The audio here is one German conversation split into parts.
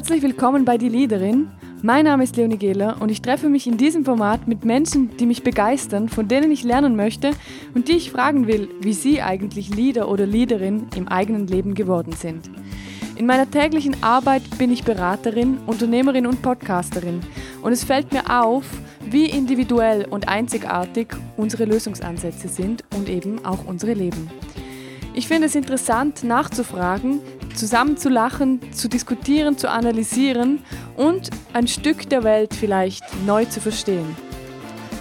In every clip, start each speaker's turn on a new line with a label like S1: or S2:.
S1: Herzlich willkommen bei Die Leaderin. Mein Name ist Leonie Gehler und ich treffe mich in diesem Format mit Menschen, die mich begeistern, von denen ich lernen möchte und die ich fragen will, wie sie eigentlich Leader oder Leaderin im eigenen Leben geworden sind. In meiner täglichen Arbeit bin ich Beraterin, Unternehmerin und Podcasterin und es fällt mir auf, wie individuell und einzigartig unsere Lösungsansätze sind und eben auch unsere Leben. Ich finde es interessant nachzufragen, zusammen zu lachen, zu diskutieren, zu analysieren und ein Stück der Welt vielleicht neu zu verstehen.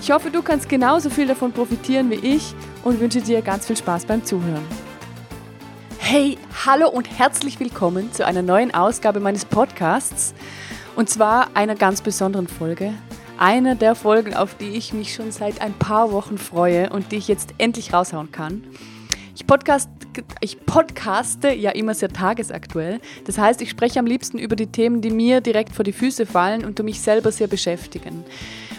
S1: Ich hoffe, du kannst genauso viel davon profitieren wie ich und wünsche dir ganz viel Spaß beim Zuhören. Hey, hallo und herzlich willkommen zu einer neuen Ausgabe meines Podcasts und zwar einer ganz besonderen Folge. Einer der Folgen, auf die ich mich schon seit ein paar Wochen freue und die ich jetzt endlich raushauen kann. Ich, Podcast, ich podcaste ja immer sehr tagesaktuell. Das heißt, ich spreche am liebsten über die Themen, die mir direkt vor die Füße fallen und die mich selber sehr beschäftigen.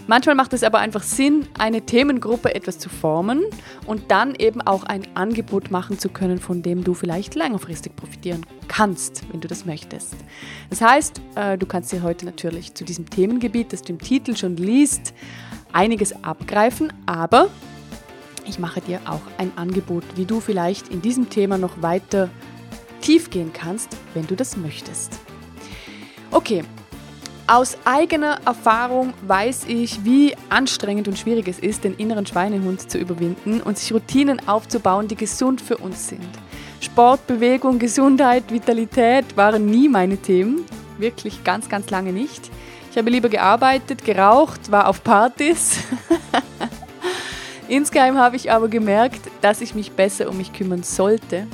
S1: Manchmal macht es aber einfach Sinn, eine Themengruppe etwas zu formen und dann eben auch ein Angebot machen zu können, von dem du vielleicht längerfristig profitieren kannst, wenn du das möchtest. Das heißt, äh, du kannst dir heute natürlich zu diesem Themengebiet, das du im Titel schon liest, einiges abgreifen, aber ich mache dir auch ein Angebot, wie du vielleicht in diesem Thema noch weiter tief gehen kannst, wenn du das möchtest. Okay, aus eigener Erfahrung weiß ich, wie anstrengend und schwierig es ist, den inneren Schweinehund zu überwinden und sich Routinen aufzubauen, die gesund für uns sind. Sport, Bewegung, Gesundheit, Vitalität waren nie meine Themen. Wirklich ganz, ganz lange nicht. Ich habe lieber gearbeitet, geraucht, war auf Partys. Insgeheim habe ich aber gemerkt, dass ich mich besser um mich kümmern sollte.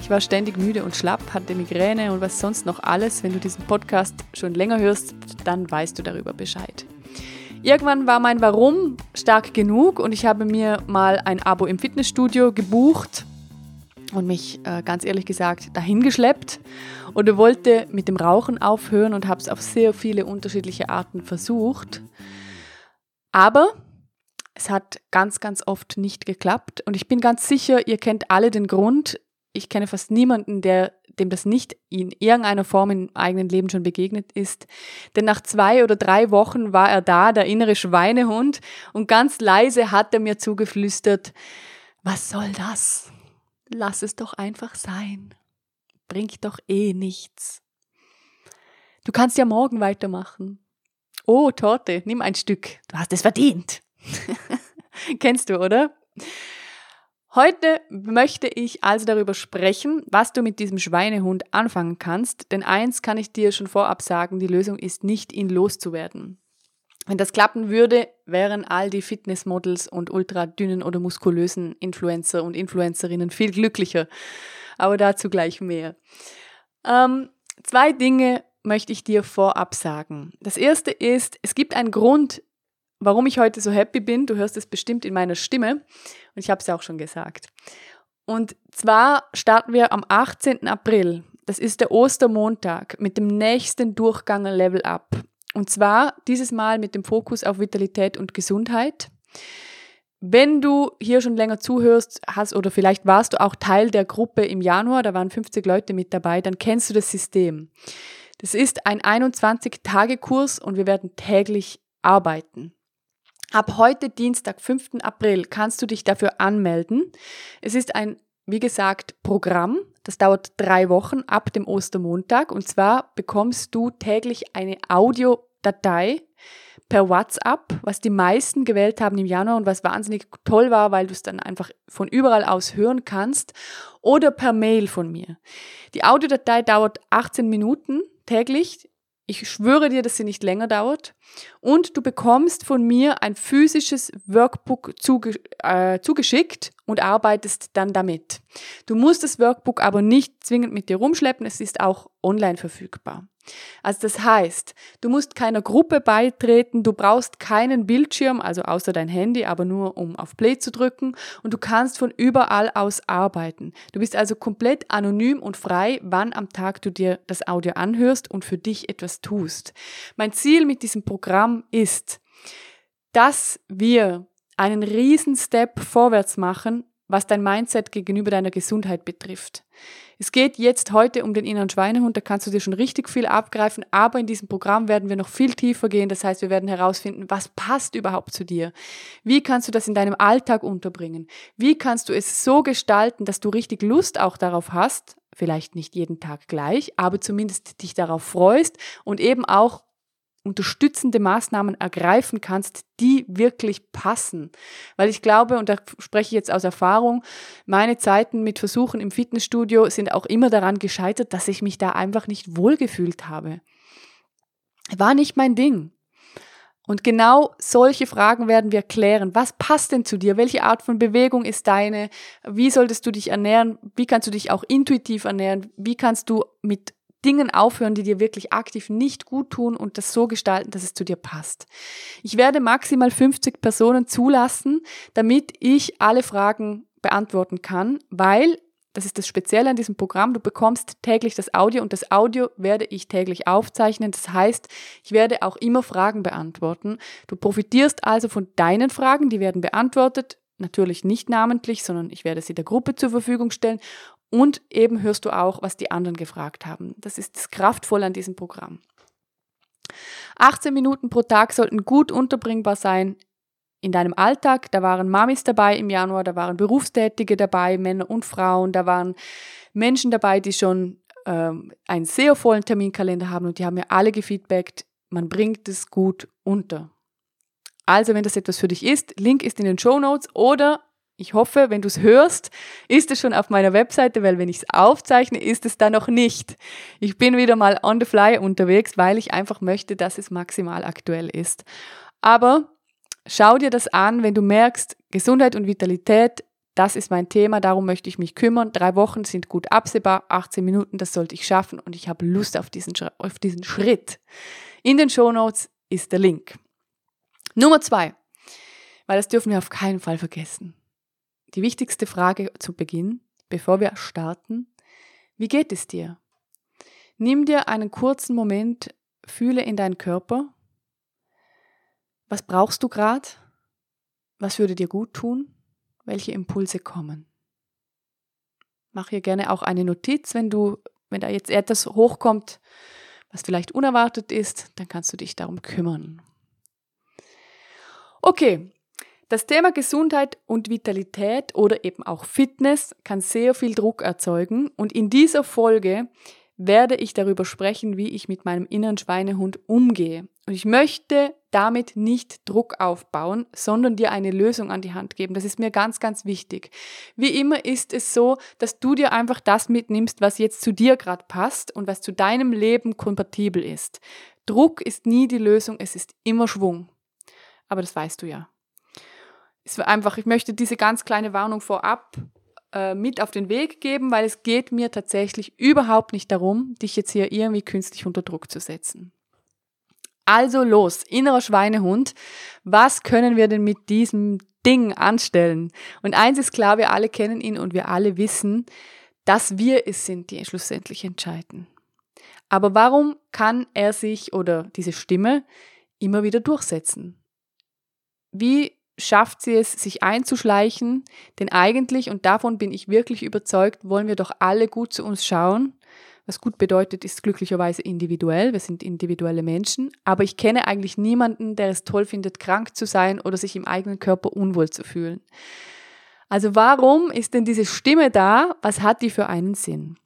S1: Ich war ständig müde und schlapp, hatte Migräne und was sonst noch alles. Wenn du diesen Podcast schon länger hörst, dann weißt du darüber Bescheid. Irgendwann war mein Warum stark genug und ich habe mir mal ein Abo im Fitnessstudio gebucht und mich äh, ganz ehrlich gesagt dahingeschleppt oder wollte mit dem Rauchen aufhören und habe es auf sehr viele unterschiedliche Arten versucht. Aber es hat ganz, ganz oft nicht geklappt und ich bin ganz sicher, ihr kennt alle den Grund. Ich kenne fast niemanden, der dem das nicht in irgendeiner Form im eigenen Leben schon begegnet ist. Denn nach zwei oder drei Wochen war er da, der innere Schweinehund, und ganz leise hat er mir zugeflüstert, was soll das? Lass es doch einfach sein. Bringt doch eh nichts. Du kannst ja morgen weitermachen. Oh, Torte, nimm ein Stück. Du hast es verdient. Kennst du, oder? Heute möchte ich also darüber sprechen, was du mit diesem Schweinehund anfangen kannst, denn eins kann ich dir schon vorab sagen, die Lösung ist nicht, ihn loszuwerden. Wenn das klappen würde, wären all die Fitnessmodels und ultradünnen oder muskulösen Influencer und Influencerinnen viel glücklicher. Aber dazu gleich mehr. Ähm, zwei Dinge möchte ich dir vorab sagen. Das erste ist, es gibt einen Grund, warum ich heute so happy bin. Du hörst es bestimmt in meiner Stimme und ich habe es ja auch schon gesagt. Und zwar starten wir am 18. April. Das ist der Ostermontag mit dem nächsten Durchgang Level Up. Und zwar dieses Mal mit dem Fokus auf Vitalität und Gesundheit. Wenn du hier schon länger zuhörst hast oder vielleicht warst du auch Teil der Gruppe im Januar, da waren 50 Leute mit dabei, dann kennst du das System. Das ist ein 21-Tage-Kurs und wir werden täglich arbeiten. Ab heute Dienstag, 5. April, kannst du dich dafür anmelden. Es ist ein, wie gesagt, Programm. Das dauert drei Wochen ab dem Ostermontag. Und zwar bekommst du täglich eine Audiodatei per WhatsApp, was die meisten gewählt haben im Januar und was wahnsinnig toll war, weil du es dann einfach von überall aus hören kannst. Oder per Mail von mir. Die Audiodatei dauert 18 Minuten täglich. Ich schwöre dir, dass sie nicht länger dauert. Und du bekommst von mir ein physisches Workbook zuge äh, zugeschickt und arbeitest dann damit. Du musst das Workbook aber nicht zwingend mit dir rumschleppen, es ist auch online verfügbar. Also das heißt, du musst keiner Gruppe beitreten, du brauchst keinen Bildschirm, also außer dein Handy, aber nur um auf Play zu drücken und du kannst von überall aus arbeiten. Du bist also komplett anonym und frei, wann am Tag du dir das Audio anhörst und für dich etwas tust. Mein Ziel mit diesem Programm ist, dass wir einen riesen Step vorwärts machen was dein Mindset gegenüber deiner Gesundheit betrifft. Es geht jetzt heute um den inneren Schweinehund, da kannst du dir schon richtig viel abgreifen, aber in diesem Programm werden wir noch viel tiefer gehen. Das heißt, wir werden herausfinden, was passt überhaupt zu dir? Wie kannst du das in deinem Alltag unterbringen? Wie kannst du es so gestalten, dass du richtig Lust auch darauf hast, vielleicht nicht jeden Tag gleich, aber zumindest dich darauf freust und eben auch unterstützende Maßnahmen ergreifen kannst, die wirklich passen. Weil ich glaube, und da spreche ich jetzt aus Erfahrung, meine Zeiten mit Versuchen im Fitnessstudio sind auch immer daran gescheitert, dass ich mich da einfach nicht wohlgefühlt habe. War nicht mein Ding. Und genau solche Fragen werden wir klären. Was passt denn zu dir? Welche Art von Bewegung ist deine? Wie solltest du dich ernähren? Wie kannst du dich auch intuitiv ernähren? Wie kannst du mit Dingen aufhören, die dir wirklich aktiv nicht gut tun und das so gestalten, dass es zu dir passt. Ich werde maximal 50 Personen zulassen, damit ich alle Fragen beantworten kann, weil das ist das Spezielle an diesem Programm. Du bekommst täglich das Audio und das Audio werde ich täglich aufzeichnen. Das heißt, ich werde auch immer Fragen beantworten. Du profitierst also von deinen Fragen, die werden beantwortet. Natürlich nicht namentlich, sondern ich werde sie der Gruppe zur Verfügung stellen und eben hörst du auch, was die anderen gefragt haben. Das ist das Kraftvolle an diesem Programm. 18 Minuten pro Tag sollten gut unterbringbar sein in deinem Alltag. Da waren Mamis dabei im Januar, da waren Berufstätige dabei, Männer und Frauen, da waren Menschen dabei, die schon ähm, einen sehr vollen Terminkalender haben und die haben mir alle gefeedbackt, man bringt es gut unter. Also, wenn das etwas für dich ist, Link ist in den Show Notes oder ich hoffe, wenn du es hörst, ist es schon auf meiner Webseite, weil wenn ich es aufzeichne, ist es da noch nicht. Ich bin wieder mal on the fly unterwegs, weil ich einfach möchte, dass es maximal aktuell ist. Aber schau dir das an, wenn du merkst, Gesundheit und Vitalität, das ist mein Thema, darum möchte ich mich kümmern. Drei Wochen sind gut absehbar, 18 Minuten, das sollte ich schaffen und ich habe Lust auf diesen, auf diesen Schritt. In den Show Notes ist der Link. Nummer zwei, weil das dürfen wir auf keinen Fall vergessen die wichtigste Frage zu Beginn, bevor wir starten. Wie geht es dir? Nimm dir einen kurzen Moment, fühle in deinen Körper. Was brauchst du gerade? Was würde dir gut tun? Welche Impulse kommen? Mach hier gerne auch eine Notiz, wenn du, wenn da jetzt etwas hochkommt, was vielleicht unerwartet ist, dann kannst du dich darum kümmern. Okay, das Thema Gesundheit und Vitalität oder eben auch Fitness kann sehr viel Druck erzeugen und in dieser Folge werde ich darüber sprechen, wie ich mit meinem inneren Schweinehund umgehe. Und ich möchte damit nicht Druck aufbauen, sondern dir eine Lösung an die Hand geben. Das ist mir ganz, ganz wichtig. Wie immer ist es so, dass du dir einfach das mitnimmst, was jetzt zu dir gerade passt und was zu deinem Leben kompatibel ist. Druck ist nie die Lösung, es ist immer Schwung. Aber das weißt du ja es einfach, ich möchte diese ganz kleine Warnung vorab äh, mit auf den Weg geben, weil es geht mir tatsächlich überhaupt nicht darum, dich jetzt hier irgendwie künstlich unter Druck zu setzen. Also los, innerer Schweinehund. Was können wir denn mit diesem Ding anstellen? Und eins ist klar, wir alle kennen ihn und wir alle wissen, dass wir es sind, die schlussendlich entscheiden. Aber warum kann er sich oder diese Stimme immer wieder durchsetzen? Wie schafft sie es, sich einzuschleichen, denn eigentlich, und davon bin ich wirklich überzeugt, wollen wir doch alle gut zu uns schauen. Was gut bedeutet, ist glücklicherweise individuell. Wir sind individuelle Menschen. Aber ich kenne eigentlich niemanden, der es toll findet, krank zu sein oder sich im eigenen Körper unwohl zu fühlen. Also warum ist denn diese Stimme da? Was hat die für einen Sinn?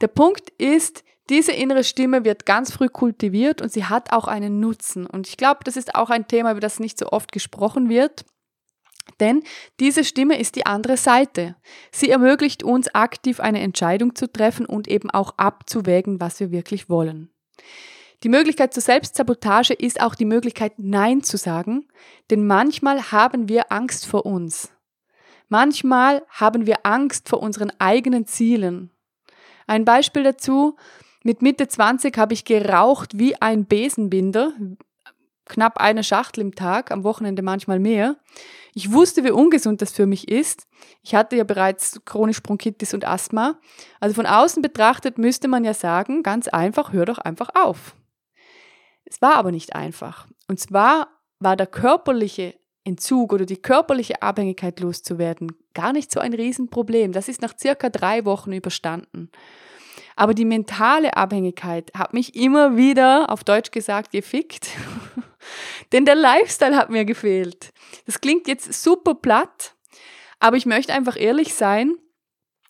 S1: Der Punkt ist, diese innere Stimme wird ganz früh kultiviert und sie hat auch einen Nutzen. Und ich glaube, das ist auch ein Thema, über das nicht so oft gesprochen wird. Denn diese Stimme ist die andere Seite. Sie ermöglicht uns aktiv eine Entscheidung zu treffen und eben auch abzuwägen, was wir wirklich wollen. Die Möglichkeit zur Selbstsabotage ist auch die Möglichkeit, Nein zu sagen, denn manchmal haben wir Angst vor uns. Manchmal haben wir Angst vor unseren eigenen Zielen. Ein Beispiel dazu, mit Mitte 20 habe ich geraucht wie ein Besenbinder, knapp eine Schachtel im Tag, am Wochenende manchmal mehr. Ich wusste, wie ungesund das für mich ist. Ich hatte ja bereits chronisch Bronchitis und Asthma. Also von außen betrachtet müsste man ja sagen, ganz einfach, hör doch einfach auf. Es war aber nicht einfach. Und zwar war der körperliche Entzug oder die körperliche Abhängigkeit loszuwerden gar nicht so ein Riesenproblem. Das ist nach circa drei Wochen überstanden. Aber die mentale Abhängigkeit hat mich immer wieder, auf Deutsch gesagt, gefickt. Denn der Lifestyle hat mir gefehlt. Das klingt jetzt super platt, aber ich möchte einfach ehrlich sein.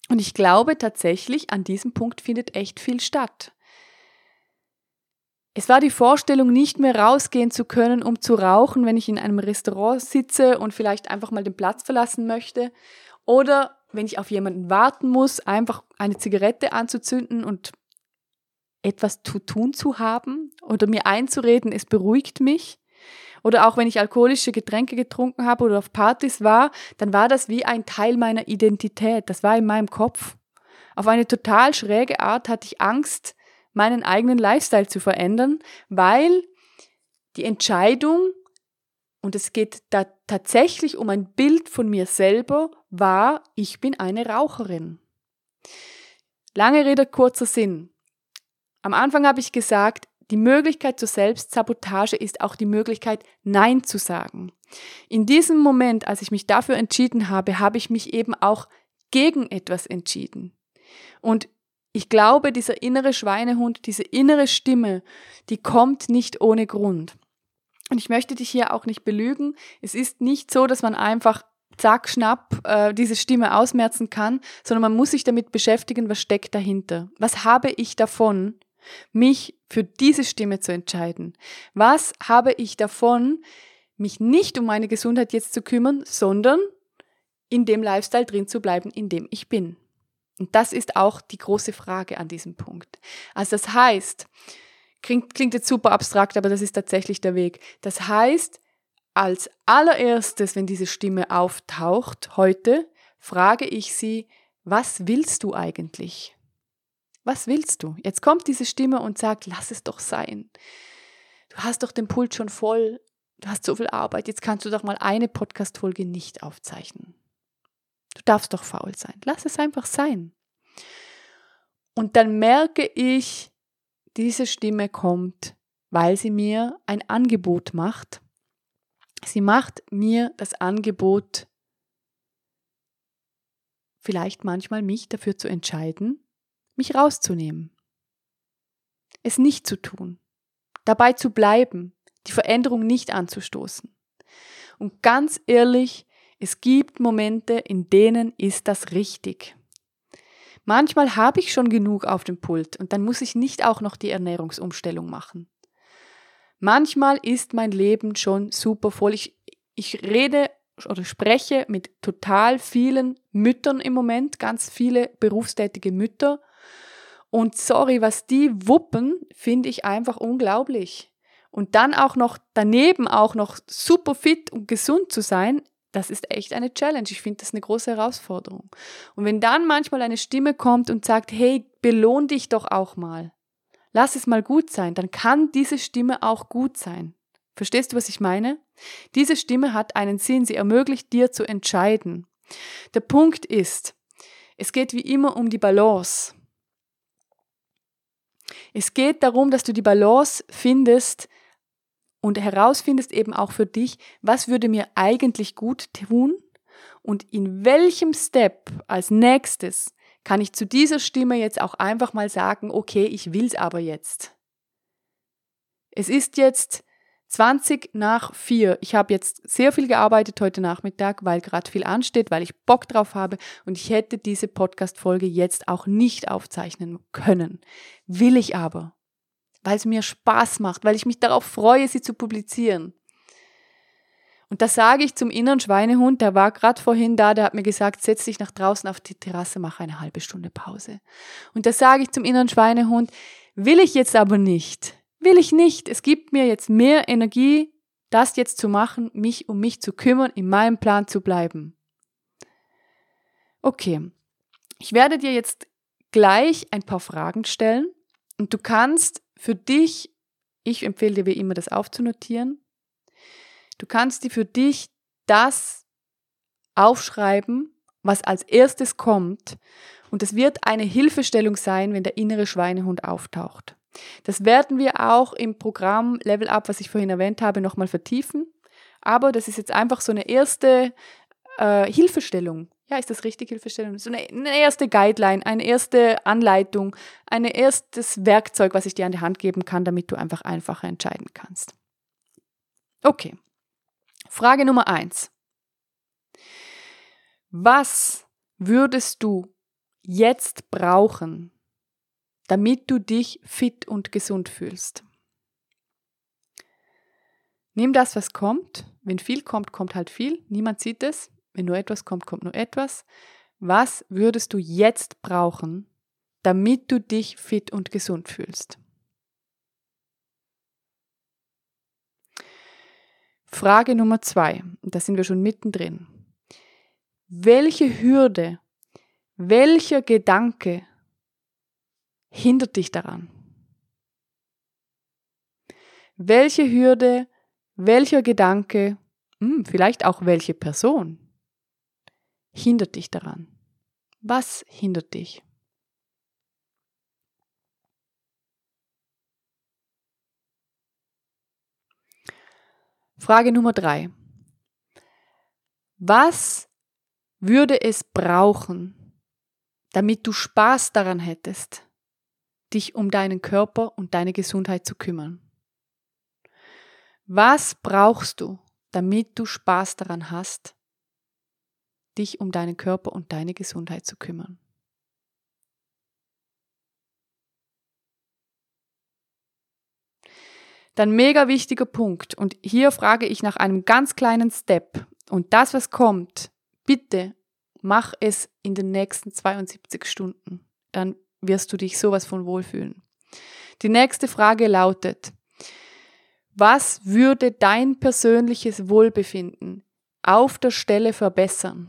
S1: Und ich glaube tatsächlich, an diesem Punkt findet echt viel statt. Es war die Vorstellung, nicht mehr rausgehen zu können, um zu rauchen, wenn ich in einem Restaurant sitze und vielleicht einfach mal den Platz verlassen möchte. Oder wenn ich auf jemanden warten muss, einfach eine Zigarette anzuzünden und etwas zu tun zu haben oder mir einzureden, es beruhigt mich. Oder auch wenn ich alkoholische Getränke getrunken habe oder auf Partys war, dann war das wie ein Teil meiner Identität. Das war in meinem Kopf. Auf eine total schräge Art hatte ich Angst, meinen eigenen Lifestyle zu verändern, weil die Entscheidung, und es geht da tatsächlich um ein Bild von mir selber, war, ich bin eine Raucherin. Lange Rede, kurzer Sinn. Am Anfang habe ich gesagt, die Möglichkeit zur Selbstsabotage ist auch die Möglichkeit, Nein zu sagen. In diesem Moment, als ich mich dafür entschieden habe, habe ich mich eben auch gegen etwas entschieden. Und ich glaube, dieser innere Schweinehund, diese innere Stimme, die kommt nicht ohne Grund. Und ich möchte dich hier auch nicht belügen. Es ist nicht so, dass man einfach zack, schnapp äh, diese Stimme ausmerzen kann, sondern man muss sich damit beschäftigen, was steckt dahinter. Was habe ich davon, mich für diese Stimme zu entscheiden? Was habe ich davon, mich nicht um meine Gesundheit jetzt zu kümmern, sondern in dem Lifestyle drin zu bleiben, in dem ich bin? Und das ist auch die große Frage an diesem Punkt. Also das heißt, klingt, klingt jetzt super abstrakt, aber das ist tatsächlich der Weg. Das heißt, als allererstes, wenn diese Stimme auftaucht heute, frage ich sie, was willst du eigentlich? Was willst du? Jetzt kommt diese Stimme und sagt, lass es doch sein. Du hast doch den Pult schon voll, du hast so viel Arbeit, jetzt kannst du doch mal eine Podcast-Folge nicht aufzeichnen. Du darfst doch faul sein. Lass es einfach sein. Und dann merke ich, diese Stimme kommt, weil sie mir ein Angebot macht. Sie macht mir das Angebot, vielleicht manchmal mich dafür zu entscheiden, mich rauszunehmen. Es nicht zu tun. Dabei zu bleiben, die Veränderung nicht anzustoßen. Und ganz ehrlich, es gibt Momente, in denen ist das richtig. Manchmal habe ich schon genug auf dem Pult und dann muss ich nicht auch noch die Ernährungsumstellung machen. Manchmal ist mein Leben schon super voll. Ich, ich rede oder spreche mit total vielen Müttern im Moment, ganz viele berufstätige Mütter. Und sorry, was die wuppen, finde ich einfach unglaublich. Und dann auch noch daneben auch noch super fit und gesund zu sein, das ist echt eine Challenge. Ich finde das eine große Herausforderung. Und wenn dann manchmal eine Stimme kommt und sagt, hey, belohn dich doch auch mal. Lass es mal gut sein, dann kann diese Stimme auch gut sein. Verstehst du, was ich meine? Diese Stimme hat einen Sinn, sie ermöglicht dir zu entscheiden. Der Punkt ist, es geht wie immer um die Balance. Es geht darum, dass du die Balance findest und herausfindest eben auch für dich, was würde mir eigentlich gut tun und in welchem Step als nächstes kann ich zu dieser Stimme jetzt auch einfach mal sagen, okay, ich will's aber jetzt. Es ist jetzt 20 nach 4. Ich habe jetzt sehr viel gearbeitet heute Nachmittag, weil gerade viel ansteht, weil ich Bock drauf habe und ich hätte diese Podcast-Folge jetzt auch nicht aufzeichnen können. Will ich aber weil es mir Spaß macht, weil ich mich darauf freue, sie zu publizieren. Und das sage ich zum inneren Schweinehund, der war gerade vorhin da, der hat mir gesagt, setz dich nach draußen auf die Terrasse, mach eine halbe Stunde Pause. Und das sage ich zum inneren Schweinehund, will ich jetzt aber nicht. Will ich nicht. Es gibt mir jetzt mehr Energie, das jetzt zu machen, mich um mich zu kümmern, in meinem Plan zu bleiben. Okay. Ich werde dir jetzt gleich ein paar Fragen stellen und du kannst für dich, ich empfehle dir wie immer, das aufzunotieren. Du kannst dir für dich das aufschreiben, was als erstes kommt. Und es wird eine Hilfestellung sein, wenn der innere Schweinehund auftaucht. Das werden wir auch im Programm Level Up, was ich vorhin erwähnt habe, nochmal vertiefen. Aber das ist jetzt einfach so eine erste äh, Hilfestellung. Ja, ist das richtig, Hilfestellung? So eine, eine erste Guideline, eine erste Anleitung, ein erstes Werkzeug, was ich dir an die Hand geben kann, damit du einfach einfacher entscheiden kannst. Okay. Frage Nummer eins. Was würdest du jetzt brauchen, damit du dich fit und gesund fühlst? Nimm das, was kommt. Wenn viel kommt, kommt halt viel. Niemand sieht es. Wenn nur etwas kommt, kommt nur etwas. Was würdest du jetzt brauchen, damit du dich fit und gesund fühlst? Frage Nummer zwei, da sind wir schon mittendrin. Welche Hürde, welcher Gedanke hindert dich daran? Welche Hürde, welcher Gedanke, hm, vielleicht auch welche Person hindert dich daran? Was hindert dich? Frage Nummer drei. Was würde es brauchen, damit du Spaß daran hättest, dich um deinen Körper und deine Gesundheit zu kümmern? Was brauchst du, damit du Spaß daran hast, dich um deinen Körper und deine Gesundheit zu kümmern? Dann mega wichtiger Punkt. Und hier frage ich nach einem ganz kleinen Step. Und das, was kommt, bitte mach es in den nächsten 72 Stunden. Dann wirst du dich sowas von wohlfühlen. Die nächste Frage lautet, was würde dein persönliches Wohlbefinden auf der Stelle verbessern?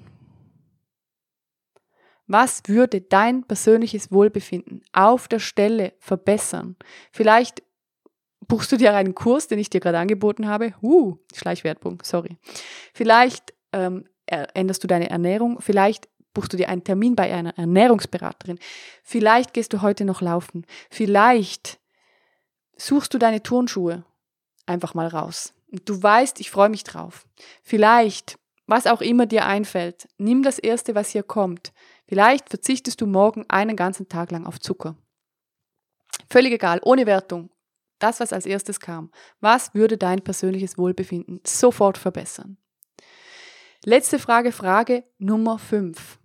S1: Was würde dein persönliches Wohlbefinden auf der Stelle verbessern? Vielleicht buchst du dir einen Kurs, den ich dir gerade angeboten habe. Uh, Schleichwerbung, sorry. Vielleicht ähm, änderst du deine Ernährung. Vielleicht buchst du dir einen Termin bei einer Ernährungsberaterin. Vielleicht gehst du heute noch laufen. Vielleicht suchst du deine Turnschuhe einfach mal raus. Du weißt, ich freue mich drauf. Vielleicht, was auch immer dir einfällt, nimm das Erste, was hier kommt. Vielleicht verzichtest du morgen einen ganzen Tag lang auf Zucker. Völlig egal, ohne Wertung, das, was als erstes kam. Was würde dein persönliches Wohlbefinden sofort verbessern? Letzte Frage, Frage Nummer 5.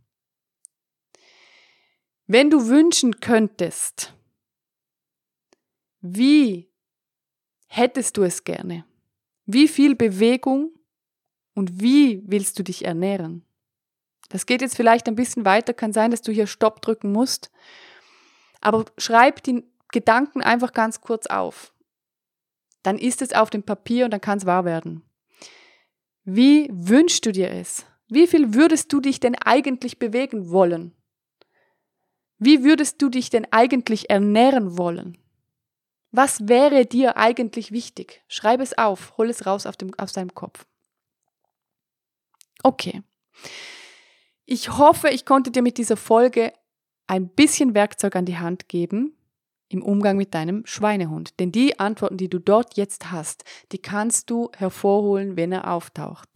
S1: Wenn du wünschen könntest, wie hättest du es gerne? Wie viel Bewegung und wie willst du dich ernähren? Das geht jetzt vielleicht ein bisschen weiter, kann sein, dass du hier Stopp drücken musst, aber schreib die Gedanken einfach ganz kurz auf. Dann ist es auf dem Papier und dann kann es wahr werden. Wie wünschst du dir es? Wie viel würdest du dich denn eigentlich bewegen wollen? Wie würdest du dich denn eigentlich ernähren wollen? Was wäre dir eigentlich wichtig? Schreib es auf, hol es raus auf dem, aus deinem Kopf. Okay. Ich hoffe, ich konnte dir mit dieser Folge ein bisschen Werkzeug an die Hand geben, im Umgang mit deinem Schweinehund. Denn die Antworten, die du dort jetzt hast, die kannst du hervorholen, wenn er auftaucht.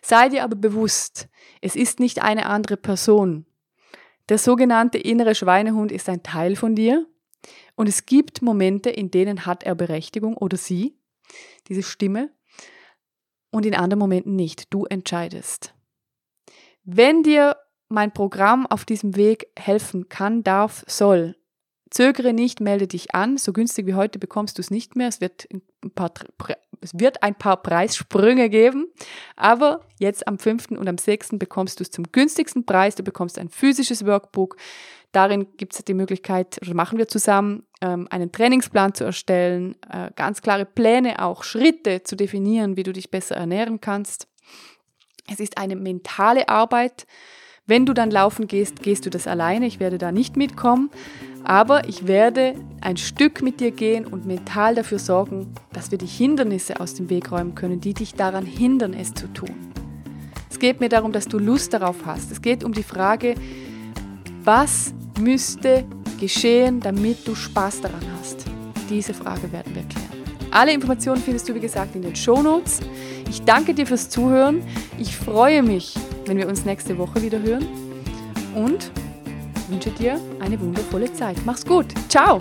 S1: Sei dir aber bewusst, es ist nicht eine andere Person. Der sogenannte innere Schweinehund ist ein Teil von dir und es gibt Momente, in denen hat er Berechtigung oder sie, diese Stimme, und in anderen Momenten nicht. Du entscheidest. Wenn dir mein Programm auf diesem Weg helfen kann, darf, soll, Zögere nicht, melde dich an. So günstig wie heute bekommst du es nicht mehr. Es wird ein paar, es wird ein paar Preissprünge geben. Aber jetzt am 5. und am 6. bekommst du es zum günstigsten Preis. Du bekommst ein physisches Workbook. Darin gibt es die Möglichkeit, oder machen wir zusammen, ähm, einen Trainingsplan zu erstellen, äh, ganz klare Pläne, auch Schritte zu definieren, wie du dich besser ernähren kannst. Es ist eine mentale Arbeit. Wenn du dann laufen gehst, gehst du das alleine. Ich werde da nicht mitkommen. Aber ich werde ein Stück mit dir gehen und mental dafür sorgen, dass wir die Hindernisse aus dem Weg räumen können, die dich daran hindern, es zu tun. Es geht mir darum, dass du Lust darauf hast. Es geht um die Frage, was müsste geschehen, damit du Spaß daran hast. Diese Frage werden wir klären. Alle Informationen findest du, wie gesagt, in den Shownotes. Ich danke dir fürs Zuhören. Ich freue mich, wenn wir uns nächste Woche wieder hören. Und wünsche dir eine wundervolle Zeit. Mach's gut. Ciao.